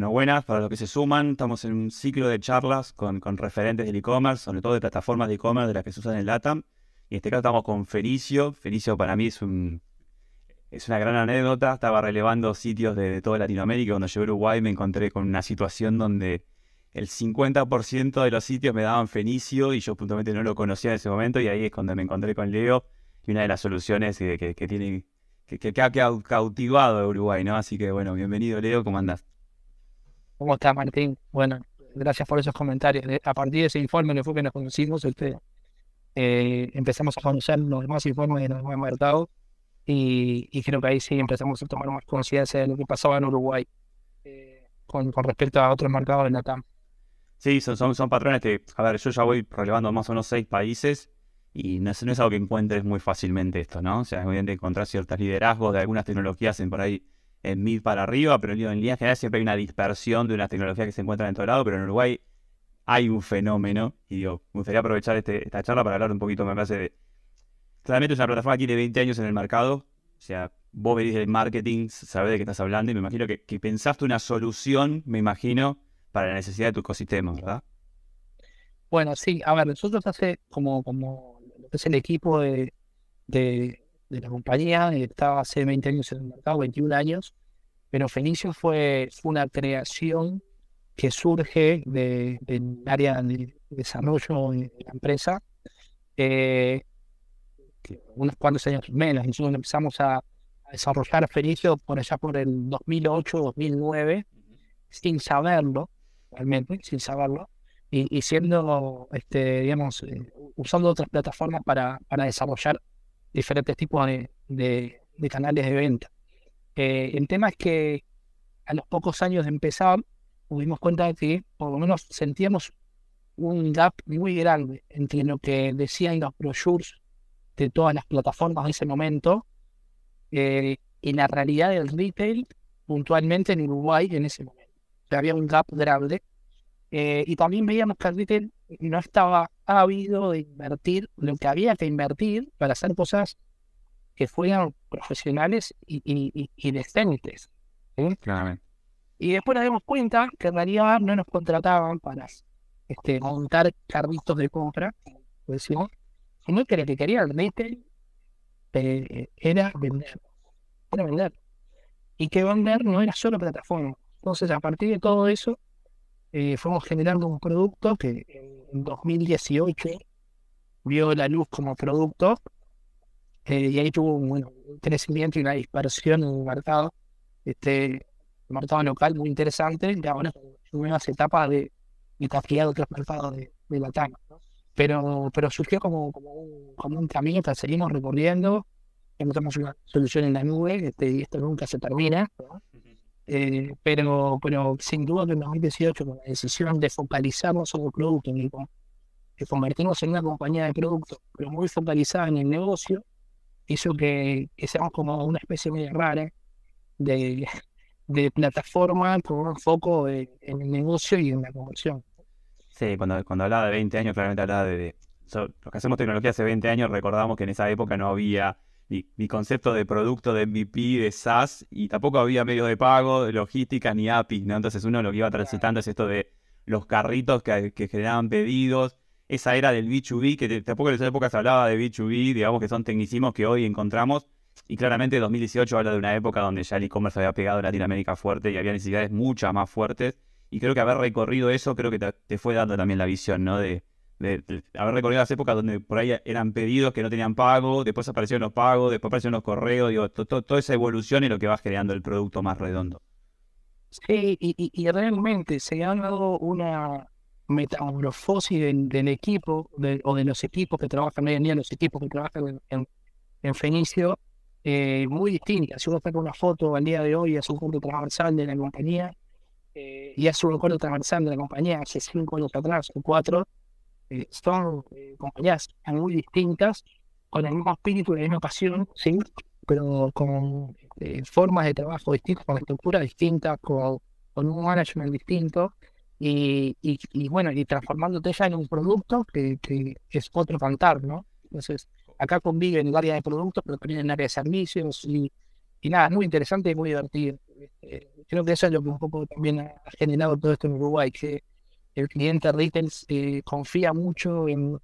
Bueno, buenas para los que se suman. Estamos en un ciclo de charlas con, referentes del e-commerce, sobre todo de plataformas de e-commerce de las que se usan en LATAM. Y en este caso estamos con Felicio. Felicio para mí es, un, es una gran anécdota. Estaba relevando sitios de, toda Latinoamérica. Cuando llegué a Uruguay me encontré con una situación donde el 50% de los sitios me daban Fenicio y yo puntualmente no lo conocía en ese momento. Y ahí es cuando me encontré con Leo y una de las soluciones que, que, tiene que, ha cautivado a Uruguay, ¿no? Así que bueno, bienvenido Leo, ¿cómo andás? ¿Cómo está Martín? Bueno, gracias por esos comentarios. A partir de ese informe fue que nos conocimos, este, eh, empezamos a conocer los demás informes de los demás mercados y, y, creo que ahí sí empezamos a tomar más conciencia de lo que pasaba en Uruguay eh, con, con, respecto a otros mercados de la TAM. Sí, son, son, son, patrones que, a ver, yo ya voy relevando más o menos seis países y no es, no es algo que encuentres muy fácilmente esto, ¿no? O sea, bien encontrar ciertos liderazgos de algunas tecnologías en por ahí en mid para arriba, pero en línea general siempre hay una dispersión de una tecnología que se encuentra en todo lado, pero en Uruguay hay un fenómeno, y digo, me gustaría aprovechar este, esta charla para hablar un poquito, me parece, de... Claramente es una plataforma que tiene 20 años en el mercado, o sea, vos venís del marketing, sabés de qué estás hablando, y me imagino que, pensaste una solución, me imagino, para la necesidad de tu ecosistema, ¿verdad? Bueno, sí, a ver, nosotros hace como, como es el equipo de la compañía, estaba hace 20 años en el mercado, 21 años, pero Fenicio fue, una creación que surge del área de desarrollo de la empresa, eh, unos cuantos años menos, nosotros empezamos a, desarrollar Fenicio por allá por el 2008-2009, sin saberlo, realmente, sin saberlo, y, siendo, este, digamos, eh, usando otras plataformas para, para desarrollar diferentes tipos de, canales de venta. Eh, el tema es que a los pocos años de empezar, nos dimos cuenta de que por lo menos sentíamos un gap muy grande entre lo que decían los brochures de todas las plataformas de ese momento eh, y la realidad del retail puntualmente en Uruguay en ese momento. O había un gap grande. Eh, y también veíamos que el retail no estaba ávido de invertir lo que había que invertir para hacer cosas que fueran profesionales y, y, y decentes. Y después nos dimos cuenta que en realidad no nos contrataban para este, montar carritos de compra, sino que lo que quería el retail eh, era vender. Era vender. Y que vender no era solo plataforma. Entonces, a partir de todo eso, eh, fuimos generando un producto que en 2018 vio la luz como producto eh, y ahí tuvo bueno, un crecimiento y una dispersión en el mercado, este mercado local muy interesante y ahora nuevas etapas de, de otros mercados de, de la TAM. Pero, pero surgió como, como un camino que seguimos recorriendo, encontramos una solución en la nube este, y esto nunca se termina. Eh, pero, pero sin duda que en 2018, con la decisión de focalizarnos sobre el producto, de convertirnos en una compañía de productos, pero muy focalizada en el negocio, hizo que, que seamos como una especie medio rara de, de plataforma con un foco en el negocio y en la conversión. Sí, cuando, cuando hablaba de 20 años, claramente hablaba de... los que hacemos tecnología hace 20 años, recordamos que en esa época no había mi, concepto de producto de MVP, de SaaS, y tampoco había medios de pago, de logística ni APIs, ¿no? Entonces uno lo que iba transitando es esto de los carritos que, generaban pedidos, esa era del B2B, que tampoco en esa época se hablaba de B2B, digamos que son tecnicismos que hoy encontramos, y claramente 2018 habla de una época donde ya el e-commerce había pegado en Latinoamérica fuerte y había necesidades muchas más fuertes, y creo que haber recorrido eso, creo que te, te fue dando también la visión, ¿no? De, de, haber recorrido las épocas donde por ahí eran pedidos que no tenían pago, después aparecieron los pagos, después aparecieron los correos, digo, toda esa evolución es lo que va creando el producto más redondo. Sí, y, realmente se ha dado una metamorfosis del, equipo o de los equipos que trabajan hoy en día, los equipos que trabajan en, Fenicio, eh, muy distinta. Si uno saca una foto al día de hoy, es un punto transversal de la compañía, eh, y es un recuerdo transversal de la compañía hace cinco años atrás o cuatro, eh, son eh, compañías muy distintas, con el mismo espíritu y la misma pasión, ¿sí? pero con eh, formas de trabajo distintas, con estructuras distintas, con, con un management distinto, y, y, bueno, y transformándote ya en un producto que, que, es otro cantar, ¿no? Entonces, acá conviven el área de productos, pero también en el área de servicios, y, y nada, muy interesante y muy divertido. Este, creo que eso es lo que un poco también ha generado todo esto en Uruguay, que el cliente retail eh, confía mucho en,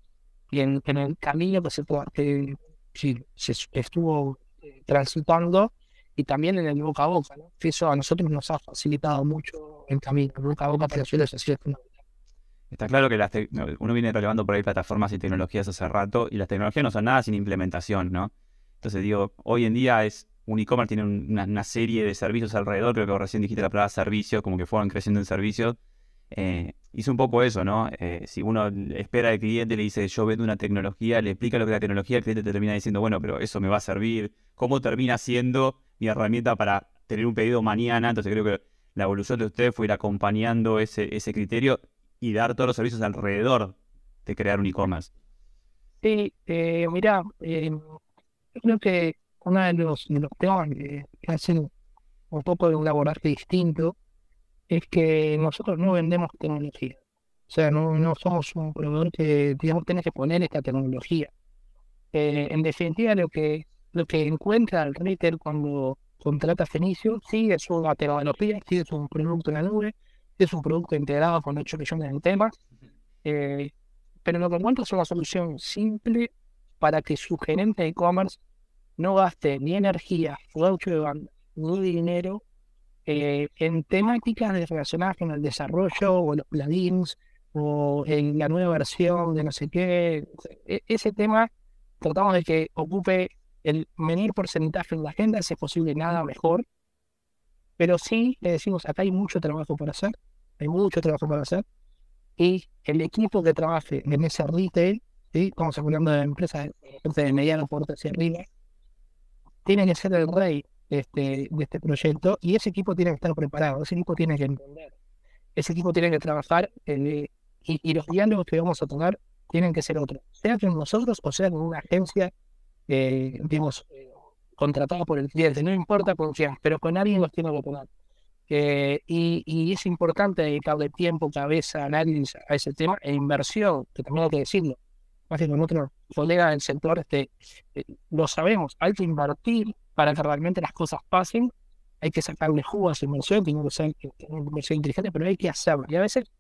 en, el camino que se, estuvo eh, transitando y también en el boca a boca. ¿no? Eso a nosotros nos ha facilitado mucho el camino. El boca a boca para nosotros ha sido Está claro que uno viene relevando por ahí plataformas y tecnologías hace rato y las tecnologías no son nada sin implementación, ¿no? Entonces digo, hoy en día es un e-commerce tiene una, serie de servicios alrededor, creo que recién dijiste la palabra servicios, como que fueron creciendo en servicios. Eh, hizo un poco eso, ¿no? Eh, si uno espera al cliente, le dice, yo vendo una tecnología, le explica lo que es la tecnología, el cliente te termina diciendo, bueno, pero eso me va a servir, ¿cómo termina siendo mi herramienta para tener un pedido mañana? Entonces creo que la evolución de ustedes fue ir acompañando ese, ese criterio y dar todos los servicios alrededor de crear un e-commerce. Sí, eh, mira, eh, creo que uno de los, temas que hacen un poco de un laboratorio distinto es que nosotros no vendemos tecnología. O sea, no, no somos un proveedor que, digamos, tiene que poner esta tecnología. Eh, en definitiva, lo que, lo que encuentra el retail cuando contrata Fenicio, sí es una tecnología, sí es un producto en la nube, sí es un producto integrado con 8 millones de temas, eh, pero lo que encuentra es una solución simple para que su gerente de e-commerce no gaste ni energía, de banda, ni dinero eh, en temáticas relacionadas con el desarrollo o los plugins o en la nueva versión de no sé qué. E, ese tema tratamos de que ocupe el menor porcentaje en la agenda, si es posible nada mejor. Pero sí le decimos, acá hay mucho trabajo por hacer, hay mucho trabajo por hacer. Y el equipo que trabaje en ese retail, ¿sí? estamos hablando de empresas de mediano porte hacia arriba, tiene que ser el rey este, de este proyecto y ese equipo tiene que estar preparado, ese equipo tiene que entender, ese equipo tiene que trabajar y, los diálogos que vamos a tomar tienen que ser otros, sea con nosotros o sea con una agencia, eh, digamos, contratada por el cliente, no importa con quién, pero con alguien los tiene que poner. Eh, y, es importante dedicarle tiempo, cabeza, análisis a ese tema e inversión, que también hay que decirlo más que con otros colegas del sector, este, eh, lo sabemos, hay que invertir para que realmente las cosas pasen, hay que sacarle jugo a esa inversión, que ser una inversión inteligente, pero hay que hacerlo. Y a veces,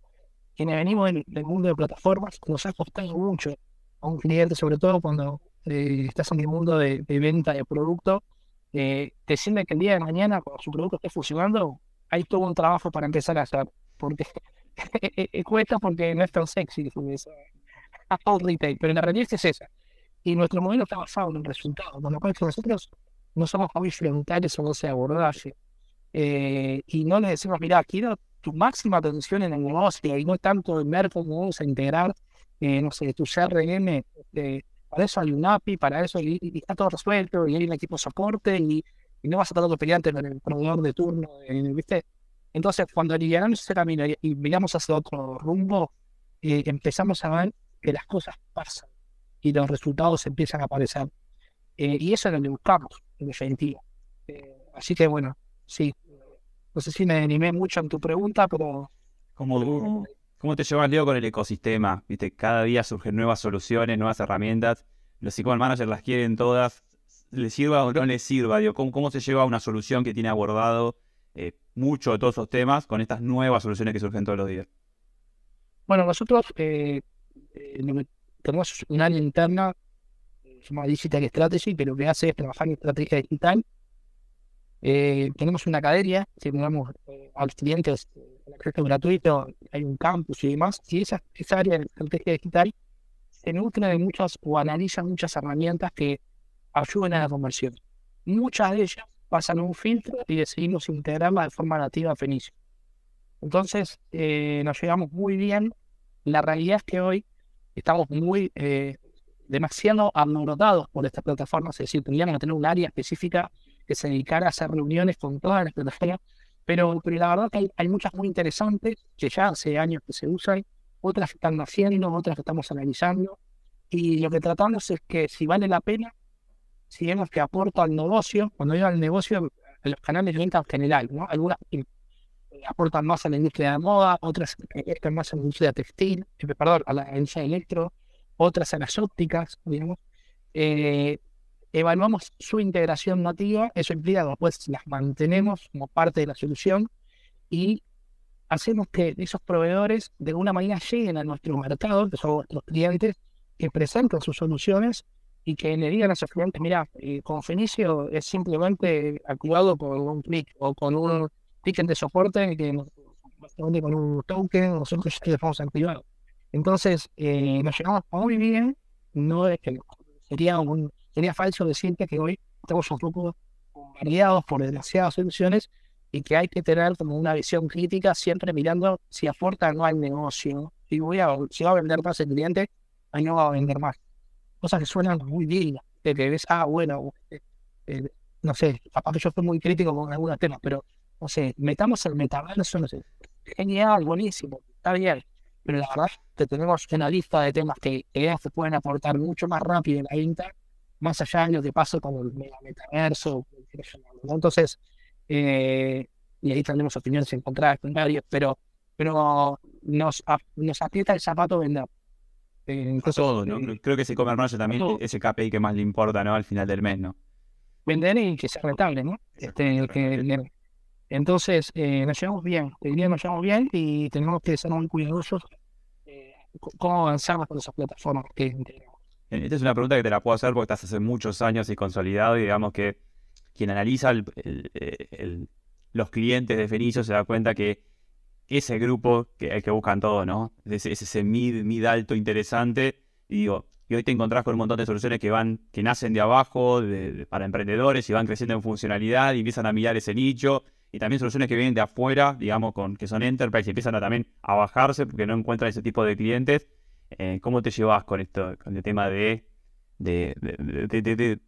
quienes venimos del, mundo de plataformas, nos ha costado mucho a un cliente, sobre todo cuando eh, estás en el mundo de, venta de producto, eh, te siente que el día de mañana, cuando su producto esté funcionando, hay todo un trabajo para empezar a hacer, porque cuesta porque no es tan sexy a retail, pero la realidad es esa. Y nuestro modelo está basado en el resultado, con lo cual nosotros no somos muy frontales o ese abordaje. Eh, y no le decimos, mira, quiero tu máxima atención en el y no tanto en ver cómo vamos a integrar, eh, no sé, tu CRM. Este, para eso hay un API, para eso está todo resuelto y hay un equipo de soporte y, no vas a estar peleante con el proveedor de turno, ¿viste? Entonces, cuando aliviamos ese camino y, miramos hacia otro rumbo, eh, empezamos a ver que las cosas pasan y los resultados empiezan a aparecer. Eh, y eso es lo que buscamos, en definitiva. Eh, así que bueno, sí. No sé si me animé mucho en tu pregunta, pero... ¿Cómo, cómo te llevas, Leo, con el ecosistema? ¿Viste? Cada día surgen nuevas soluciones, nuevas herramientas. Los e managers las quieren todas. ¿Les sirva o no les sirva? ¿cómo, ¿Cómo se lleva una solución que tiene abordado eh, mucho de todos esos temas con estas nuevas soluciones que surgen todos los días? Bueno, nosotros eh, tenemos un área interna llamada Digital Strategy, que lo que hace es trabajar en estrategia digital. Eh, tenemos una academia que damos eh, a los clientes en acceso gratuito, hay un campus y demás, y esa, esa área de estrategia digital se nutre de muchas o analiza muchas herramientas que ayudan a la conversión. Muchas de ellas pasan un filtro y decidimos integrarlas de forma nativa a Fenicio. Entonces, nos llevamos muy bien. La realidad es que hoy estamos muy eh, demasiado abnordados por estas plataformas, es decir, tendríamos que tener un área específica que se dedicara a hacer reuniones con todas las plataformas, pero, pero la verdad que hay, muchas muy interesantes que ya hace años que se usan otras que están haciendo, otras que estamos analizando. Y lo que tratamos es que si vale la pena, si vemos que aporta al negocio, cuando digo al negocio, a los canales de venta en general, ¿no? Algunas aportan más a la industria de moda, otras están más a la industria textil, eh, perdón, a la industria de electro, otras a las ópticas, digamos. Eh, evaluamos su integración nativa, eso implica que después las mantenemos como parte de la solución y hacemos que esos proveedores de alguna manera lleguen a nuestro mercado, que son nuestros clientes, que presenten sus soluciones y que le digan a esos clientes, mira, eh, con Fenicio es simplemente activado con un clic o con un ticket de soporte que con un token nosotros ya vamos activado. Entonces, eh, nos llegamos muy bien, no es que sería un sería falso decirte que hoy estamos un poco bombardeados por demasiadas soluciones y que hay que tener como una visión crítica siempre mirando si aporta o no al negocio. Si, voy a, si va a vender más el cliente, ahí no va a vender más. Cosas que suenan muy bien, de que ves, ah, bueno, eh, eh, no sé, capaz que yo fui muy crítico con algunos temas, pero no sé, metamos el metaverso, no sé, genial, buenísimo, está bien, pero la verdad que tenemos una lista de temas que, que se pueden aportar mucho más rápido en la venta más allá de lo que pasa con el metaverso. Entonces, eh, y ahí tenemos opiniones encontradas con varios, pero, pero nos, nos aprieta el zapato vender. Eh, todo, ¿no? Eh, Creo que ese comer también es ese KPI que más le importa, ¿no? Al final del mes, ¿no? Vender y que sea rentable, ¿no? Este, que, entonces, nos llevamos bien, te diría nos llevamos bien y tenemos que ser muy cuidadosos cómo avanzamos con esas plataformas que integramos. Esta es una pregunta que te la puedo hacer porque estás hace muchos años y consolidado y digamos que quien analiza los clientes de Fenicio se da cuenta que ese grupo que, que buscan todo, ¿no? Es, ese mid, mid alto interesante y digo, y hoy te encontrás con un montón de soluciones que van, que nacen de abajo, para emprendedores y van creciendo en funcionalidad y empiezan a mirar ese nicho. Y también soluciones que vienen de afuera, digamos, con, que son enterprise y empiezan a, también a bajarse porque no encuentran ese tipo de clientes. Eh, ¿Cómo te llevas con esto, con el tema de, de, de,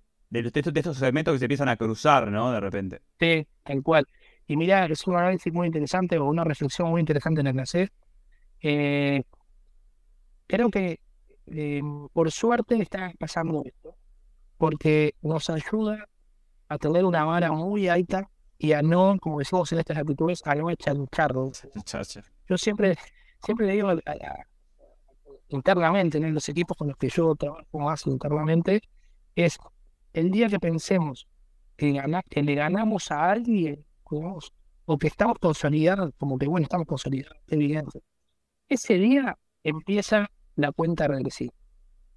estos elementos que se empiezan a cruzar, ¿no? De repente. Sí, tal cual. Y mira, es un análisis muy interesante o una reflexión muy interesante en el clase. Eh, creo que eh, por suerte está pasando esto, porque nos ayuda a tener una vara muy alta y a no, como decimos en estas actitudes, a no carro. Yo siempre, siempre le digo a, internamente, en los equipos con los que yo trabajo más internamente, es el día que pensemos que, que le ganamos a alguien, o que estamos consolidados, como que bueno, estamos consolidados, evidente. Ese día empieza la cuenta regresiva.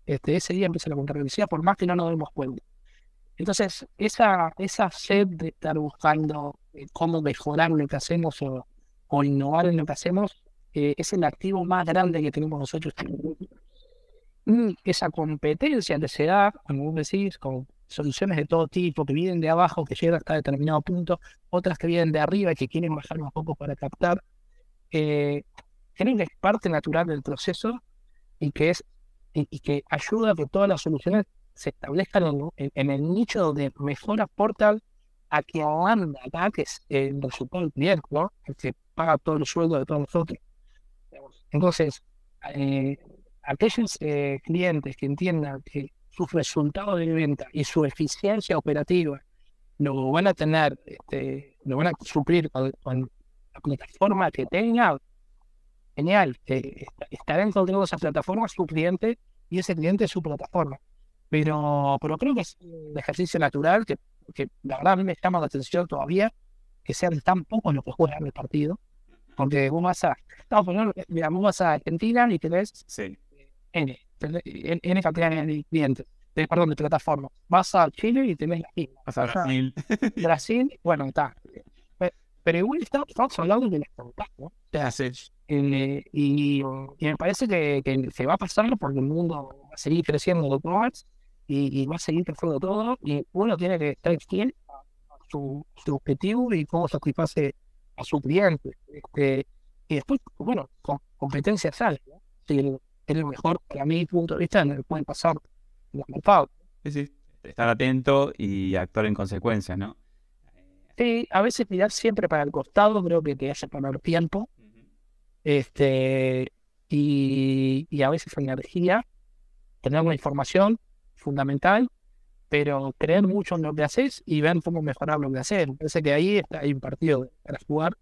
Este, ese día empieza la cuenta regresiva, por más que no nos demos cuenta. Entonces, esa, esa sed de estar buscando eh, cómo mejorar lo que hacemos o, o innovar en lo que hacemos es el activo más grande que tenemos nosotros. Y esa competencia que se da, como vos decís, con soluciones de todo tipo, que vienen de abajo, que llegan hasta determinado punto, otras que vienen de arriba y que quieren bajar un poco para captar, eh, que es parte natural del proceso y que es y, que ayuda a que todas las soluciones se establezcan en, el nicho donde mejor aportan a quien anda acá, que es el resultado del cliente, ¿no? el que paga todo el sueldo de todos nosotros. Entonces, eh, aquellos eh, clientes que entiendan que sus resultados de venta y su eficiencia operativa lo van a tener, este, lo van a suplir con, la plataforma que tenga, genial, eh, estará encontrando esa plataforma su cliente y ese cliente su plataforma. Pero, pero creo que es un ejercicio natural que, que la verdad a mí me llama la atención todavía que sean tan pocos los que juegan el partido porque vos vas a, mira, vos vas a Argentina y tenés sí. N, N, cantidad de clientes, de, perdón, de plataforma. Vas a Chile y tenés la misma. Vas a Brasil. Brasil, bueno, está. Pero igual estamos, hablando de las contactos, ¿no? Eh, y, y, me parece que, que, se va a pasar porque el mundo va a seguir creciendo de y, y, va a seguir creciendo todo y uno tiene que estar fiel a, su, su objetivo y cómo satisface a su cliente. Este, y después, bueno, con competencia sale. Si el, el mejor, que a mi punto de vista, pueden pasar los mercados. Sí, sí. Estar atento y actuar en consecuencia, ¿no? Sí, a veces mirar siempre para el costado, creo que te hace perder tiempo. Este, y, y a veces energía, tener una información fundamental, pero creer mucho en lo que haces y ver cómo mejorar lo que haces. Me parece que ahí está, hay un partido para jugar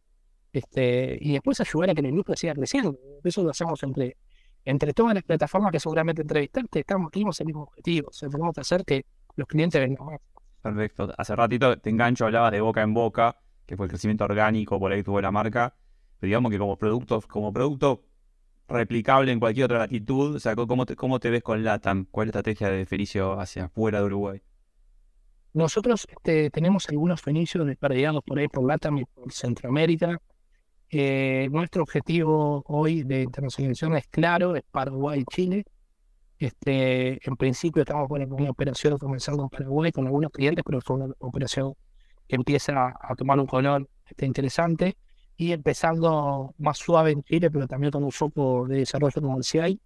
este, y después ayudar a que la industria siga creciendo. Eso lo hacemos entre, entre todas las plataformas que seguramente entrevistaste, estamos, tenemos el mismo objetivo, o que hacer que los clientes vengan más. Perfecto. Hace ratito te engancho, hablabas de boca en boca, que fue el crecimiento orgánico, por ahí tuvo la marca. Pero digamos que como producto, como producto replicable en cualquier otra latitud, o sea, ¿cómo te, ves con LATAM? ¿Cuál es la estrategia de Fenicio hacia afuera de Uruguay? Nosotros este, tenemos algunos fenicios desperdigados por ahí por LATAM y por Centroamérica. Eh, nuestro objetivo hoy de internacionalización es claro, es Paraguay y Chile. Este, en principio estamos con una operación comenzando en Paraguay con algunos clientes, pero fue una operación que empieza a, tomar un color este, interesante y empezando más suave en Chile, pero también con un foco de desarrollo comercial.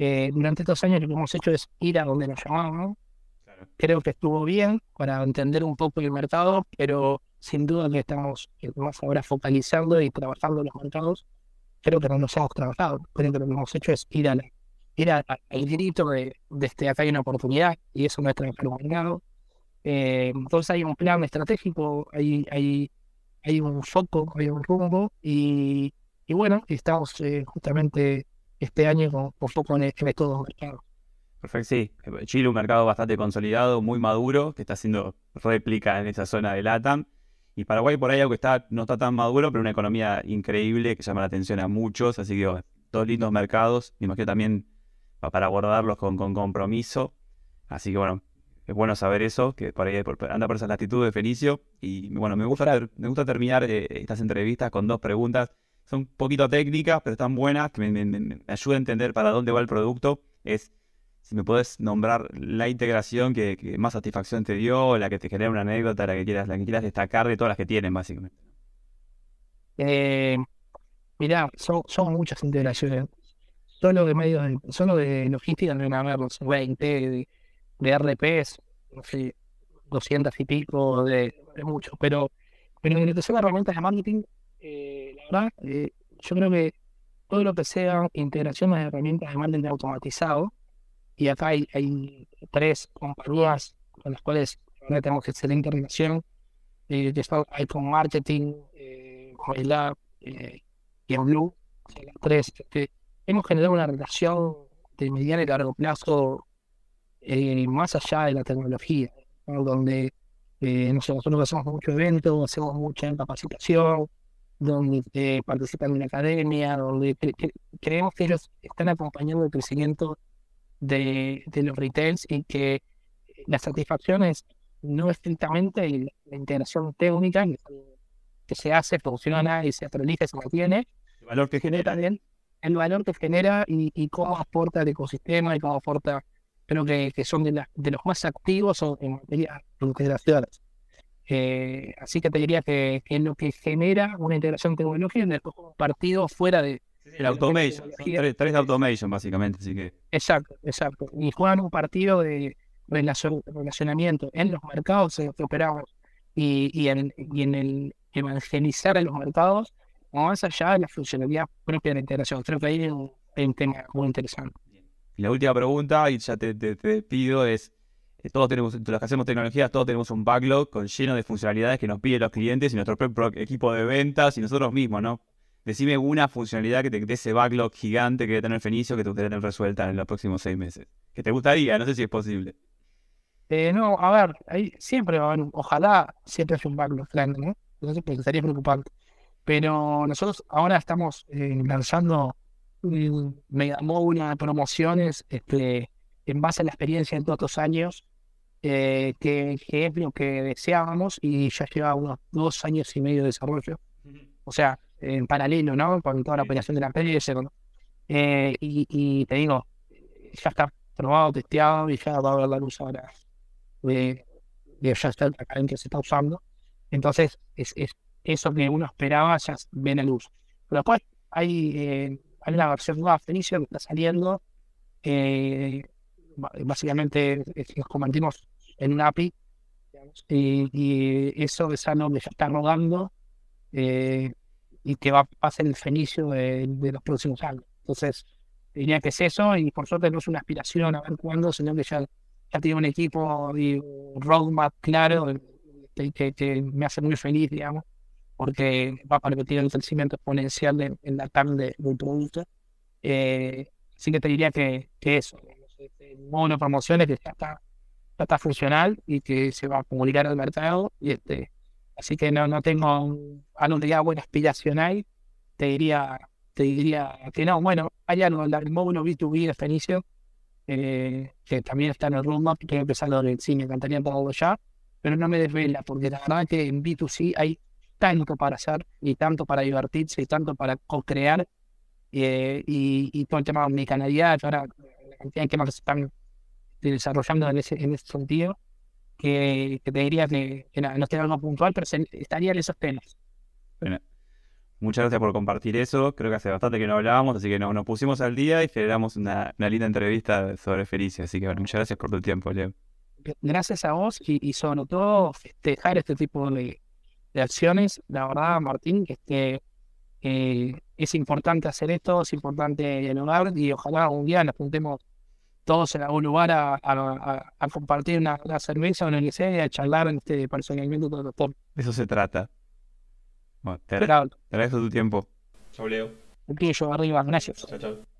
Eh, durante estos años lo que hemos hecho es ir a donde nos llamaban. Creo que estuvo bien para entender un poco el mercado, pero sin duda que estamos más ahora focalizando y trabajando en los mercados. Creo que no nos hemos trabajado. Creo que lo que hemos hecho es ir, a ir al grito de, de este, acá hay una oportunidad y eso no es trabajar mercado. Eh, entonces hay un plan estratégico, hay, hay hay un foco, hay un rumbo y, y bueno, estamos eh, justamente este año con, foco en, en estos dos mercados. Perfecto, sí. Chile un mercado bastante consolidado, muy maduro, que está haciendo réplica en esa zona de LATAM. Y Paraguay por ahí, aunque está, no está tan maduro, pero una economía increíble que llama la atención a muchos. Así que dos lindos mercados. Me imagino también para abordarlos con, con compromiso. Así que bueno, es bueno saber eso, que por ahí anda por esa latitud de Fenicio. Y bueno, me gusta, me gusta terminar eh, estas entrevistas con dos preguntas. Son un poquito técnicas, pero están buenas, que me, me, ayuda a entender para dónde va el producto. Es si me puedes nombrar la integración que, más satisfacción te dio, la que te genera una anécdota, la que quieras, la que quieras destacar de todas las que tienen, básicamente. Eh, mirá, son, muchas integraciones. Solo de medios de, solo de logística no haber 20, de, de RPs, no sé, 200 y pico, de, mucho, pero, pero en que sea herramientas de marketing, eh, la verdad, eh, yo creo que todo lo que sea integración de herramientas de marketing automatizado, y acá hay, hay tres compañías con las cuales tenemos excelente relación, eh, hay con marketing, eh, el Lab eh, y en Blue, las tres, este, hemos generado una relación de mediano y largo plazo eh, más allá de la tecnología, donde eh, nosotros hacemos mucho evento, hacemos mucha capacitación, donde eh, participan en una academia, donde creemos que ellos están acompañando el crecimiento de, de los retails y que la satisfacción es no estrictamente la integración técnica que se hace, funciona y se actualiza y se mantiene. El valor que genera. También el valor que genera y, y cómo aporta el ecosistema y cómo aporta creo que, que son de, de, los más activos en materia de integraciones. Eh, así que te diría que, que, es lo que genera una integración tecnológica en el partido fuera de... El automation, tres, tres, automation básicamente, así que... Exacto, exacto. Y juegan un partido de relacionamiento en los mercados en los que operamos y, y, en, y en el evangelizar en los mercados, más allá de la funcionalidad propia de la integración. Creo que ahí un, hay un tema muy interesante. Y la última pregunta, y ya te, pido, es, eh, todos tenemos, los que hacemos tecnologías, todos tenemos un backlog con lleno de funcionalidades que nos piden los clientes y nuestro propio equipo de ventas y nosotros mismos, ¿no? Decime una funcionalidad que te dé ese backlog gigante que debe tener Fenicio que te gustaría tener resuelta en los próximos seis meses. Que te gustaría, no sé si es posible. Eh, no, a ver, ahí siempre va a haber, ojalá siempre haya un backlog grande, ¿no? Entonces, pues, estaría preocupante. Pero nosotros ahora estamos eh, lanzando me llamó una promociones este, en base a la experiencia de todos estos años, eh, que, es lo que deseábamos y ya lleva unos dos años y medio de desarrollo. O sea, en paralelo, ¿no? Con toda la operación de la empresa. Eh, y, te digo, ya está probado, testeado y ya va a ver la luz ahora. Eh, ya está acá en que se está usando. Entonces, es, es eso que uno esperaba ya ve la luz. Pero después hay hay una versión nueva Fenicio que está saliendo. Eh, básicamente nos convertimos en una API y, eso es algo que ya está rodando eh, y que va a ser el Fenicio de, los próximos años. Entonces, diría que es eso y por suerte no es una aspiración a ver cuándo, sino que ya, ya tiene un equipo y un roadmap claro que, me hace muy feliz, digamos, porque va a permitir el crecimiento exponencial en la tarde del producto. Eh, así que te diría que, que eso, este, el modo de promociones que ya está, ya está funcional y que se va a comunicar al mercado. Y este, así que no, no tengo algo de buena aspiracional, te diría, te diría que no. Bueno, hay algo, el módulo B2B de Fenicio, eh, que también está en el roadmap, que empezando en el cine, me encantaría todo ya, pero no me desvela, porque la verdad que en B2C hay tanto para hacer, y tanto para divertirse, y tanto para co-crear, eh, y, todo el tema de omnicanalidad, ahora la cantidad de temas que se están desarrollando en ese, en ese sentido, que, te diría que, no esté algo puntual, pero estaría en esos temas. Muchas gracias por compartir eso. Creo que hace bastante que no hablábamos, así que nos, nos pusimos al día y generamos una, linda entrevista sobre Felicia. Así que bueno, muchas gracias por tu tiempo, Leo. Gracias a vos y, sobre todo festejar este tipo de, acciones. La verdad, Martín, que, este, es importante hacer esto, es importante dialogar y ojalá un día nos juntemos todos en algún lugar a, compartir una, cerveza o lo que sea y a charlar en este personalmente todo el Eso se trata. Bueno, te, agradezco tu tiempo. Chao, Leo. Un arriba, gracias. Chao, chao.